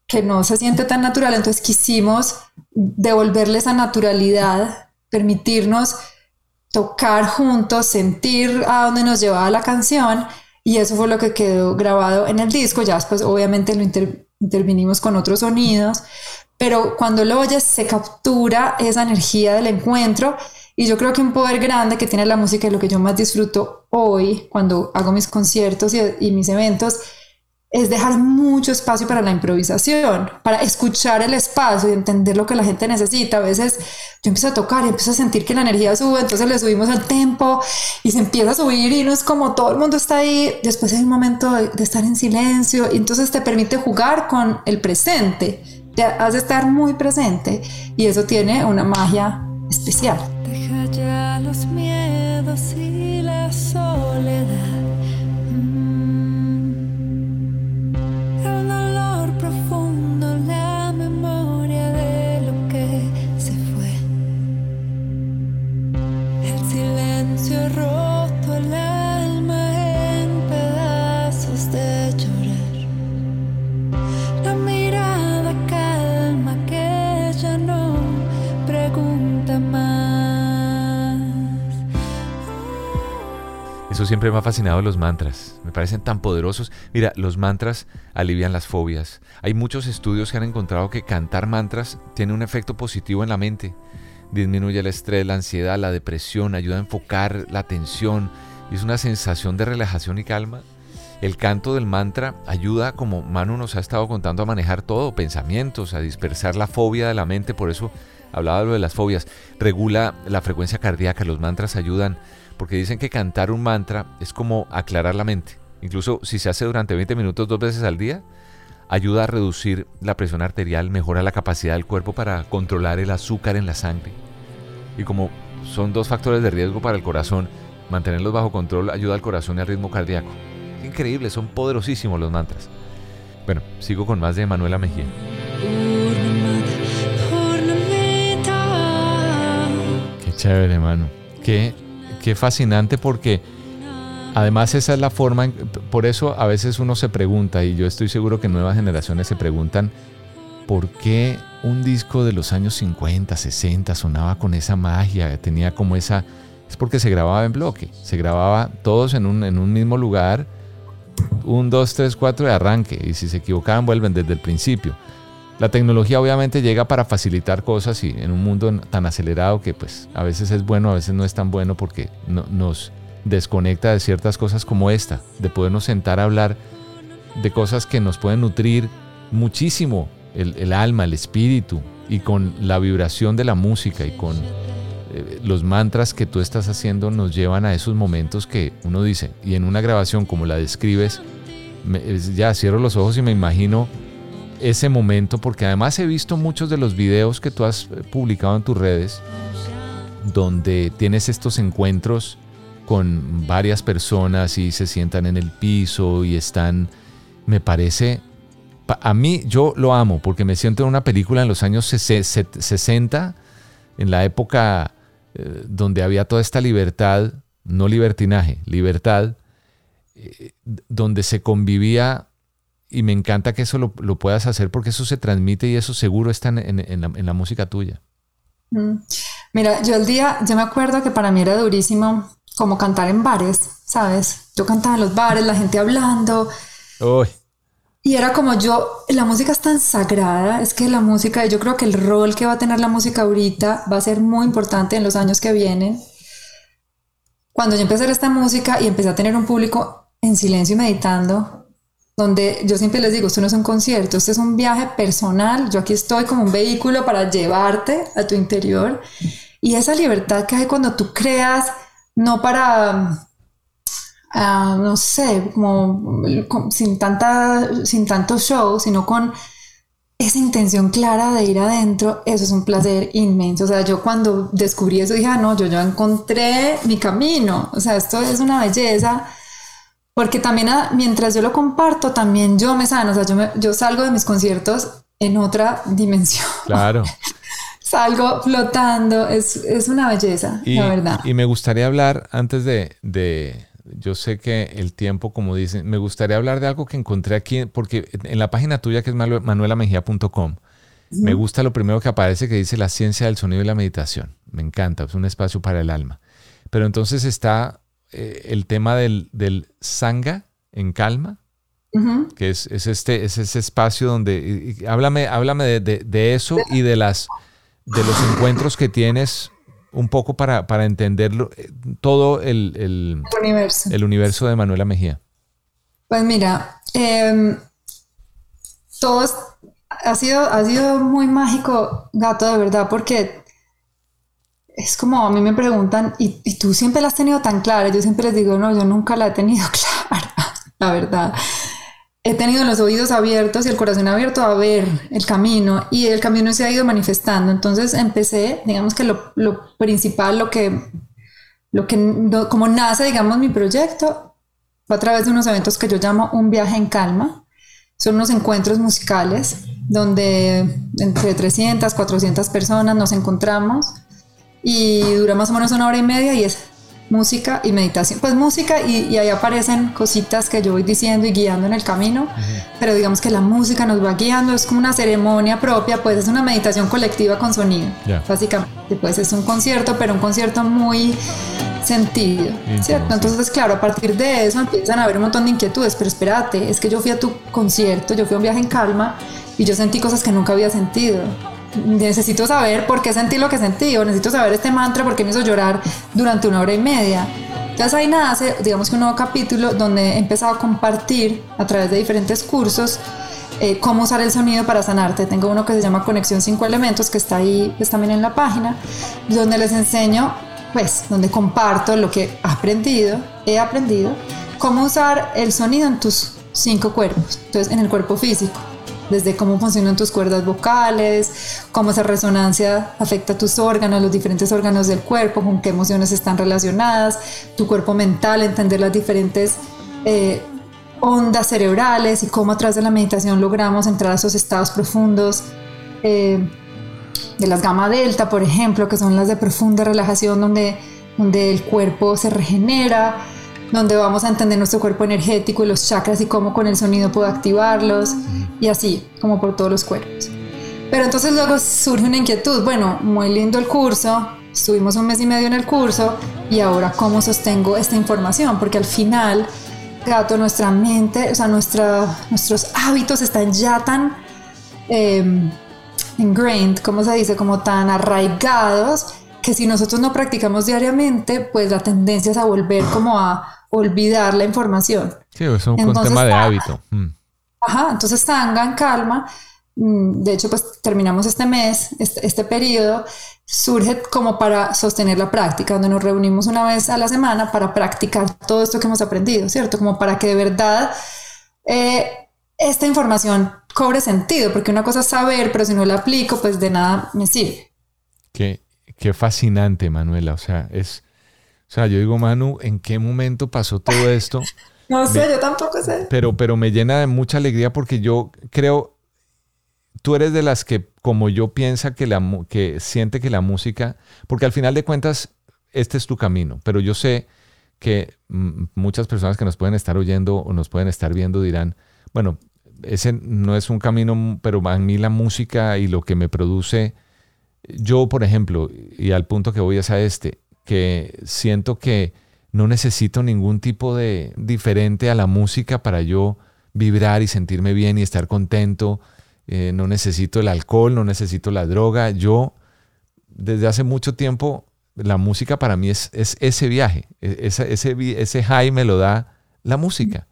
que no se siente tan natural, entonces quisimos devolverle esa naturalidad, permitirnos tocar juntos, sentir a dónde nos llevaba la canción y eso fue lo que quedó grabado en el disco. Ya después obviamente lo intervinimos con otros sonidos, pero cuando lo oyes se captura esa energía del encuentro y yo creo que un poder grande que tiene la música y lo que yo más disfruto hoy cuando hago mis conciertos y mis eventos es dejar mucho espacio para la improvisación, para escuchar el espacio y entender lo que la gente necesita. A veces yo empiezo a tocar y empiezo a sentir que la energía sube, entonces le subimos el tempo y se empieza a subir y no es como todo el mundo está ahí. Después hay un momento de, estar en silencio y entonces te permite jugar con el presente, te hace estar muy presente y eso tiene una magia especial. Deja ya los miedos y la soledad siempre me ha fascinado los mantras. Me parecen tan poderosos. Mira, los mantras alivian las fobias. Hay muchos estudios que han encontrado que cantar mantras tiene un efecto positivo en la mente disminuye el estrés, la ansiedad, la depresión, ayuda a enfocar la atención, es una sensación de relajación y calma. El canto del mantra ayuda, como Manu nos ha estado contando, a manejar todo, pensamientos, a dispersar la fobia de la mente, por eso hablaba de las fobias. Regula la frecuencia cardíaca, los mantras ayudan, porque dicen que cantar un mantra es como aclarar la mente. Incluso si se hace durante 20 minutos dos veces al día, ayuda a reducir la presión arterial, mejora la capacidad del cuerpo para controlar el azúcar en la sangre. Y como son dos factores de riesgo para el corazón, mantenerlos bajo control ayuda al corazón y al ritmo cardíaco. Increíble, son poderosísimos los mantras. Bueno, sigo con más de Manuela Mejía. Qué chévere, mano. Qué, qué fascinante porque Además, esa es la forma, por eso a veces uno se pregunta, y yo estoy seguro que nuevas generaciones se preguntan, ¿por qué un disco de los años 50, 60 sonaba con esa magia, tenía como esa... Es porque se grababa en bloque, se grababa todos en un, en un mismo lugar, un, dos, tres, cuatro de arranque, y si se equivocaban vuelven desde el principio. La tecnología obviamente llega para facilitar cosas y en un mundo tan acelerado que pues a veces es bueno, a veces no es tan bueno porque no, nos desconecta de ciertas cosas como esta, de podernos sentar a hablar de cosas que nos pueden nutrir muchísimo el, el alma, el espíritu y con la vibración de la música y con eh, los mantras que tú estás haciendo nos llevan a esos momentos que uno dice, y en una grabación como la describes, ya cierro los ojos y me imagino ese momento, porque además he visto muchos de los videos que tú has publicado en tus redes, donde tienes estos encuentros con varias personas y se sientan en el piso y están, me parece, a mí yo lo amo porque me siento en una película en los años 60, en la época eh, donde había toda esta libertad, no libertinaje, libertad, eh, donde se convivía y me encanta que eso lo, puedas hacer porque eso se transmite y eso seguro está en, la, música tuya. Mm. Mira, yo el día, yo me acuerdo que para mí era durísimo como cantar en bares, ¿sabes? Yo cantaba en los bares, la gente hablando. Y era como yo, la música es tan sagrada, es que la música, yo creo que el rol que va a tener la música ahorita va a ser muy importante en los años que vienen. Cuando yo empecé a hacer esta música y empecé a tener un público en silencio y meditando, donde yo siempre les digo, esto no es un concierto, esto es un viaje personal, yo aquí estoy como un vehículo para llevarte a tu interior. Y esa libertad que hay cuando tú creas, no para Ah, no sé, como, sin, tanta, sin tanto show, sino con esa intención clara de ir adentro, eso es un placer inmenso. O sea, yo cuando descubrí eso dije, ah, no, yo ya encontré mi camino. O sea, esto es una belleza. Porque también mientras yo lo comparto, también yo me sano. O sea, yo, yo salgo de mis conciertos en otra dimensión. Claro. salgo flotando. Es, es una belleza, la verdad. Y me gustaría hablar antes de, de yo sé que el tiempo, como dicen, me gustaría hablar de algo que encontré aquí, porque en la página tuya que es manuelamejía.com, me gusta lo primero que aparece que dice la ciencia del sonido y la meditación. Me encanta, es un espacio para el alma. Pero entonces está eh, el tema del, del sanga en calma, que es, este, es ese espacio donde, háblame, háblame de, eso y de, las, de los encuentros que tienes un poco para, para entenderlo, eh, todo el, el, universo. el universo de Manuela Mejía? Pues mira, eh, todo ha sido, ha sido muy mágico, gato, de verdad, porque es como a mí me preguntan, ¿y, ¿y, tú siempre la has tenido tan clara? Yo siempre les digo, no, yo nunca la he tenido clara, la verdad he tenido los oídos abiertos y el corazón abierto a ver el camino y el camino se ha ido manifestando. Entonces empecé, digamos que lo, lo principal, lo que, lo que, como nace, digamos, mi proyecto, fue a través de unos eventos que yo llamo un viaje en calma. Son unos encuentros musicales donde entre 300, 400 personas nos encontramos y dura más o menos una hora y media y es música y meditación. Pues música y, ahí aparecen cositas que yo voy diciendo y guiando en el camino, pero digamos que la música nos va guiando, es como una ceremonia propia, pues es una meditación colectiva con sonido, básicamente. Pues es un concierto, pero un concierto muy sentido, ¿cierto? Entonces, claro, a partir de eso empiezan a haber un montón de inquietudes, pero espérate, es que yo fui a tu concierto, yo fui a un viaje en calma y yo sentí cosas que nunca había sentido necesito saber por qué sentí lo que sentí, o necesito saber este mantra porque me hizo llorar durante una hora y media. Entonces ahí nace, digamos que un nuevo capítulo donde he empezado a compartir a través de diferentes cursos eh, cómo usar el sonido para sanarte. Tengo uno que se llama Conexión 5 Elementos, que está ahí pues, también en la página, donde les enseño, pues, donde comparto lo que he aprendido, he aprendido, cómo usar el sonido en tus cinco cuerpos. Entonces, en el cuerpo físico, desde cómo funcionan tus cuerdas vocales, cómo esa resonancia afecta a tus órganos, los diferentes órganos del cuerpo, con qué emociones están relacionadas, tu cuerpo mental, entender las diferentes eh, ondas cerebrales y cómo a de la meditación logramos entrar a esos estados profundos. Eh, de las gamma delta, por ejemplo, que son las de profunda relajación donde, donde el cuerpo se regenera, donde vamos a entender nuestro cuerpo energético y los chakras y cómo con el sonido puedo activarlos y así, como por todos los cuerpos. Pero entonces luego surge una inquietud, bueno, muy lindo el curso, estuvimos un mes y medio en el curso y ahora cómo sostengo esta información, porque al final, gato, nuestra mente, o sea, nuestra, nuestros hábitos están ya tan eh, ingrained, ¿cómo se dice? Como tan arraigados que si nosotros no practicamos diariamente, pues la tendencia es a volver como a olvidar la información. Sí, es un, tema de hábito. Mm. Ajá, entonces Tanga en calma mm, de hecho, pues terminamos este mes, este, este periodo, surge como para sostener la práctica, donde nos reunimos una vez a la semana para practicar todo esto que hemos aprendido, ¿cierto? Como para que de verdad eh, esta información cobre sentido, porque una cosa es saber, pero si no la aplico, pues de nada me sirve. Qué, qué fascinante, Manuela. O sea, es, o sea, yo digo, Manu, ¿en qué momento pasó todo esto? no sé, yo tampoco sé. Pero, pero me llena de mucha alegría porque yo creo, tú eres de las que, como yo, piensa que, la, que siente que la música, porque al final de cuentas, este es tu camino, pero yo sé que muchas personas que nos pueden estar oyendo o nos pueden estar viendo dirán, bueno, ese no es un camino, pero a mí la música y lo que me produce, yo por ejemplo, y al punto que voy es a este, que siento que no necesito ningún tipo de diferente a la música para yo vibrar y sentirme bien y estar contento. Eh, no necesito el alcohol, no necesito la droga. Yo, desde hace mucho tiempo, la música para mí es, es ese viaje. E, ese, ese, ese high me lo da la música.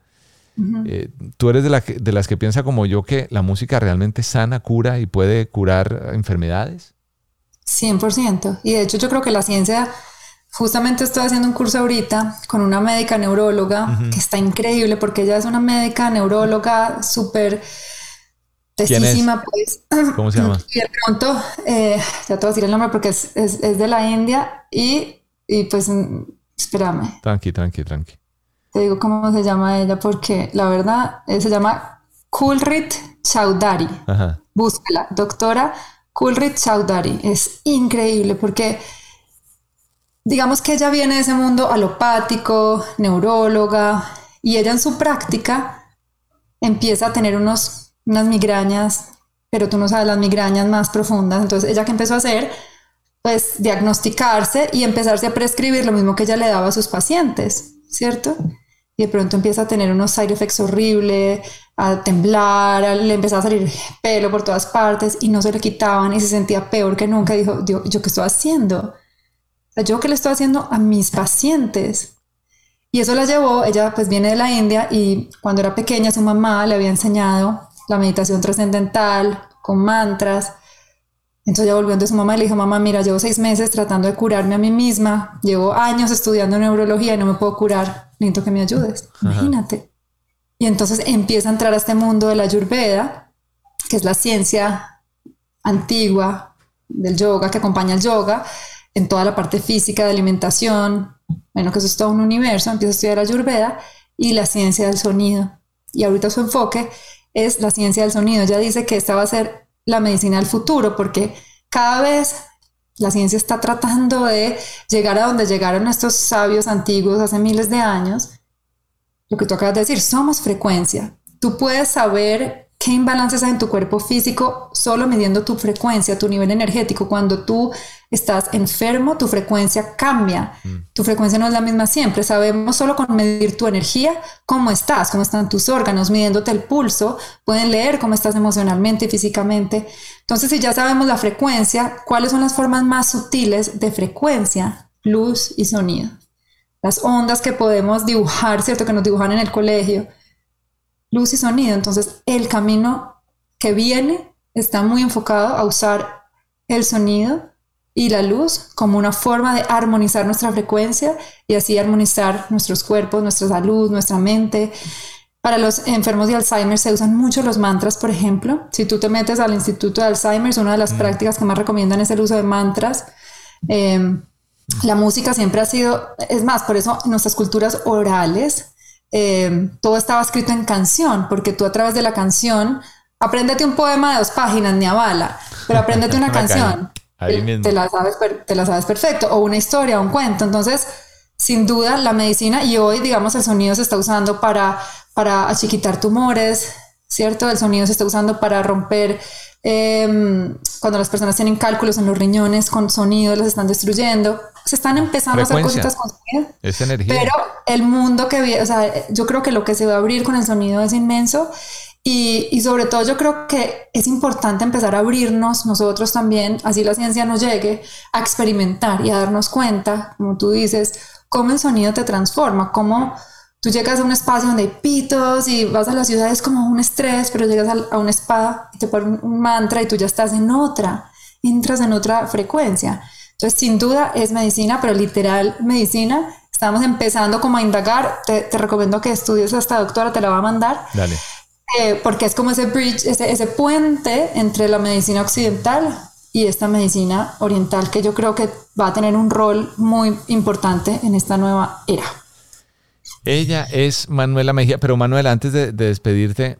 Eh, ¿Tú eres de, de las que piensa como yo que la música realmente sana, cura y puede curar enfermedades? 100%. Y de hecho yo creo que la ciencia, justamente estoy haciendo un curso ahorita con una médica neuróloga que está increíble porque ella es una médica neuróloga súper testísima, pues. ¿Cómo se llama? Y de pronto, eh, ya te voy a decir el nombre porque es, es, es de la India y, y pues, mm, espérame. Tranqui, tranqui, tranqui. Te digo cómo se llama ella porque la verdad eh, se llama Kulrit Chaudhary. Ajá. Búscala, doctora Kulrit Chaudhary. Es increíble porque digamos que ella viene de ese mundo alopático, neuróloga, y ella en su práctica empieza a tener unos, unas migrañas, pero tú no sabes las migrañas más profundas. Entonces ella que empezó a hacer, pues diagnosticarse y empezarse a prescribir lo mismo que ella le daba a sus pacientes, ¿cierto? y de pronto empieza a tener unos side effects horribles, a temblar, le empezaba a salir pelo por todas partes y no se le quitaban y se sentía peor que nunca. Dijo, ¿yo, ¿yo qué estoy haciendo? ¿Yo qué le estoy haciendo a mis pacientes? Y eso la llevó, ella pues viene de la India y cuando era pequeña su mamá le había enseñado la meditación trascendental con mantras. Entonces ella volvió de su mamá le dijo, mamá, mira, llevo seis meses tratando de curarme a mí misma, llevo años estudiando neurología y no me puedo curar necesito que me ayudes. Imagínate. Y entonces empieza a entrar a este mundo de la Ayurveda, que es la ciencia antigua del yoga, que acompaña al yoga, en toda la parte física de alimentación, bueno, que eso es todo un universo, empieza a estudiar Ayurveda y la ciencia del sonido. Y ahorita su enfoque es la ciencia del sonido. Ella dice que esta va a ser la medicina del futuro, porque cada vez la ciencia está tratando de llegar a donde llegaron estos sabios antiguos hace miles de años. Lo que tú acabas de decir, somos frecuencia. Tú puedes saber qué imbalances hay en tu cuerpo físico solo midiendo tu frecuencia, tu nivel energético. Cuando tú estás enfermo, tu frecuencia cambia. Mm. Tu frecuencia no es la misma siempre. Sabemos solo con medir tu energía, cómo estás, cómo están tus órganos, midiéndote el pulso, pueden leer cómo estás emocionalmente y físicamente. Entonces, si ya sabemos la frecuencia, ¿cuáles son las formas más sutiles de frecuencia? Luz y sonido. Las ondas que podemos dibujar, ¿cierto? Que nos dibujan en el colegio. Luz y sonido. Entonces, el camino que viene está muy enfocado a usar el sonido y la luz como una forma de armonizar nuestra frecuencia y así armonizar nuestros cuerpos, nuestra salud, nuestra mente. Para los enfermos de Alzheimer se usan mucho los mantras, por ejemplo. Si tú te metes al Instituto de Alzheimer, una de las mm. prácticas que más recomiendan es el uso de mantras. Em, la música siempre ha sido, es más, por eso nuestras culturas orales, em, todo estaba escrito en canción, porque tú a través de la canción, apréndete un poema de dos páginas, ni a bala, pero apréndete una canción te, la sabes, te la sabes perfecto, o una historia, un cuento. Entonces, sin duda, la medicina, y hoy, digamos, el sonido se está usando para, para achiquitar tumores, ¿cierto? El sonido se está usando para romper, em, cuando las personas tienen cálculos en los riñones con sonido, los están destruyendo. Se están empezando a hacer cositas con sonido. Es energía. Pero el mundo que viene, o sea, yo creo que lo que se va a abrir con el sonido es inmenso y, sobre todo yo creo que es importante empezar a abrirnos nosotros también, así la ciencia nos llegue, a experimentar y a darnos cuenta, como tú dices, cómo el sonido te transforma, cómo, Tú llegas a un espacio donde hay pitos y vas a la ciudad es como un estrés, pero llegas a, a un spa y te ponen un mantra y tú ya estás en otra, entras en otra frecuencia. Entonces, sin duda es medicina, pero literal medicina. Estamos empezando como a indagar. Te, te recomiendo que estudies a esta doctora, te la va a mandar. Dale. Eh, porque es como ese bridge, ese, ese puente entre la medicina occidental y esta medicina oriental que yo creo que va a tener un rol muy importante en esta nueva era. Ella es Manuela Mejía, pero Manuela, antes de, de despedirte,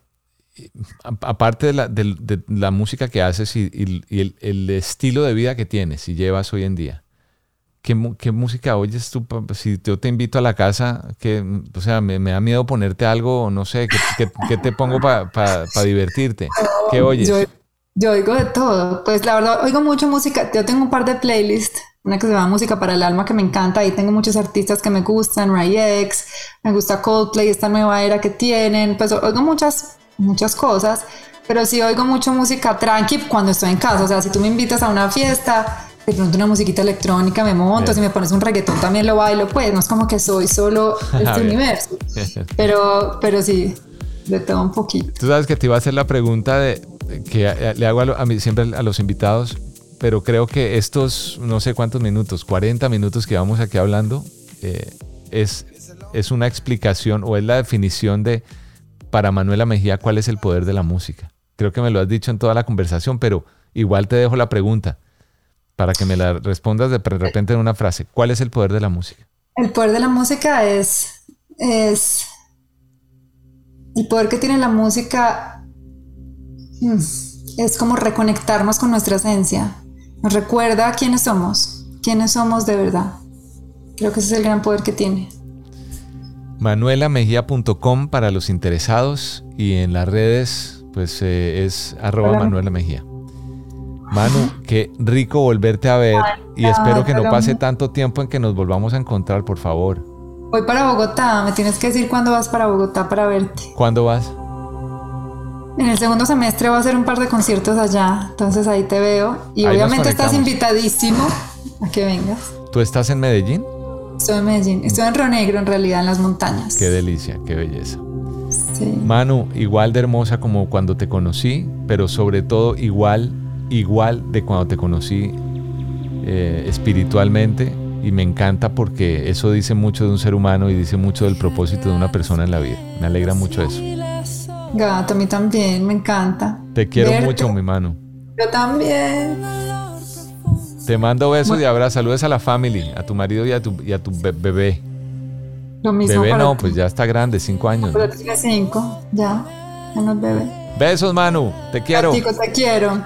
aparte de la, de- de la música que haces y, y- y el, el estilo de vida que tienes y llevas hoy en día, ¿qué, qué música oyes tú? pa- Si yo te invito a la casa, que, o sea, me, me da miedo ponerte algo, no sé, ¿qué, te pongo para divertirte? ¿Qué oyes? Yo, yo oigo de todo. Pues la verdad, oigo mucho música. Yo tengo un par de playlists. Una que se llama Música para el Alma, que me encanta. Ahí tengo muchos artistas que me gustan. Ray X, me gusta Coldplay, esta nueva era que tienen. Pues oigo muchas, muchas cosas. Pero sí oigo mucho música tranqui cuando estoy en casa. O sea, si tú me invitas a una fiesta, de pronto una musiquita electrónica me monto. Bien. Si me pones un reggaetón también lo bailo. Pues no es como que soy solo este Bien. universo. Pero, pero sí, de todo un poquito. Tú sabes que te iba a hacer la pregunta de que a- le hago a, a mí siempre a los invitados, pero creo que estos no sé cuántos minutos, 40 minutos que vamos aquí hablando, eh, es, es una explicación o es la definición de para Manuela Mejía cuál es el poder de la música. Creo que me lo has dicho en toda la conversación, pero igual te dejo la pregunta para que me la respondas de repente en una frase. ¿Cuál es el poder de la música? El poder de la música es, es el poder que tiene la música mm, es como reconectarnos con nuestra esencia. Nos recuerda quiénes somos, quiénes somos de verdad. Creo que ese es el gran poder que tiene. manuelamejía.com para los interesados y en las redes pues eh, es arroba Hola. Manuela Mejía. Manu, qué rico volverte a ver y espero que no pase tanto tiempo en que nos volvamos a encontrar, por favor. Voy para Bogotá, me tienes que decir cuándo vas para Bogotá para verte. ¿Cuándo vas? En el segundo semestre voy a hacer un par de conciertos allá, entonces ahí te veo. Y Ahí obviamente estás invitadísimo a que vengas. ¿Tú estás en Medellín? Estoy en Medellín, estoy en Río Negro en realidad, en las montañas. Qué delicia, qué belleza. Sí. Manu, igual de hermosa como cuando te conocí, pero sobre todo igual, igual de cuando te conocí eh, espiritualmente. Y me encanta porque eso dice mucho de un ser humano y dice mucho del propósito de una persona en la vida. Me alegra mucho eso. Gato, a mí también, me encanta. Te quiero Verte. mucho, mi Manu. Yo también. Te mando besos y abrazos. Saludos a la family, a tu marido y a tu, y a tu be- bebé. Lo mismo Bebé para no, ti. pues ya está grande, cinco años. Pero tiene cinco, ya. Ya no es bebé. Besos, Manu. Te quiero. Te quiero.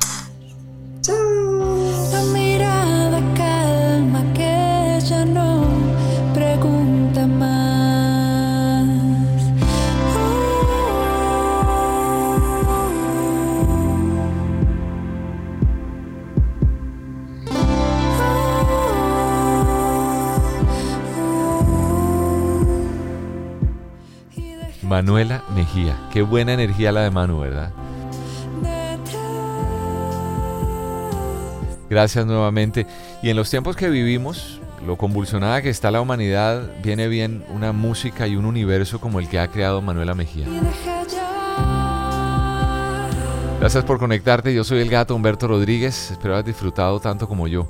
Manuela Mejía. Qué buena energía la de Manu, ¿verdad? Gracias nuevamente. Y en los tiempos que vivimos, lo convulsionada que está la humanidad, viene bien una música y un universo como el que ha creado Manuela Mejía. Gracias por conectarte. Yo soy el gato Humberto Rodríguez. Espero hayas disfrutado tanto como yo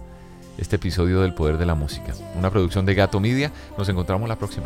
este episodio del Poder de la Música. Una producción de Gato Media. Nos encontramos la próxima.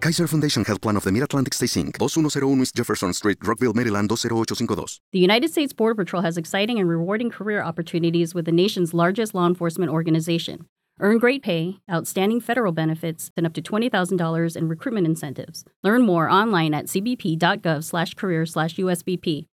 Kaiser Foundation Health Plan of the Mid-Atlantic Stay Inc., 2101 East Jefferson Street, Rockville, Maryland 20852. The United States Border Patrol has exciting and rewarding career opportunities with the nation's largest law enforcement organization. Earn great pay, outstanding federal benefits, and up to $20,000 in recruitment incentives. Learn more online at cbp.gov/career/usbp.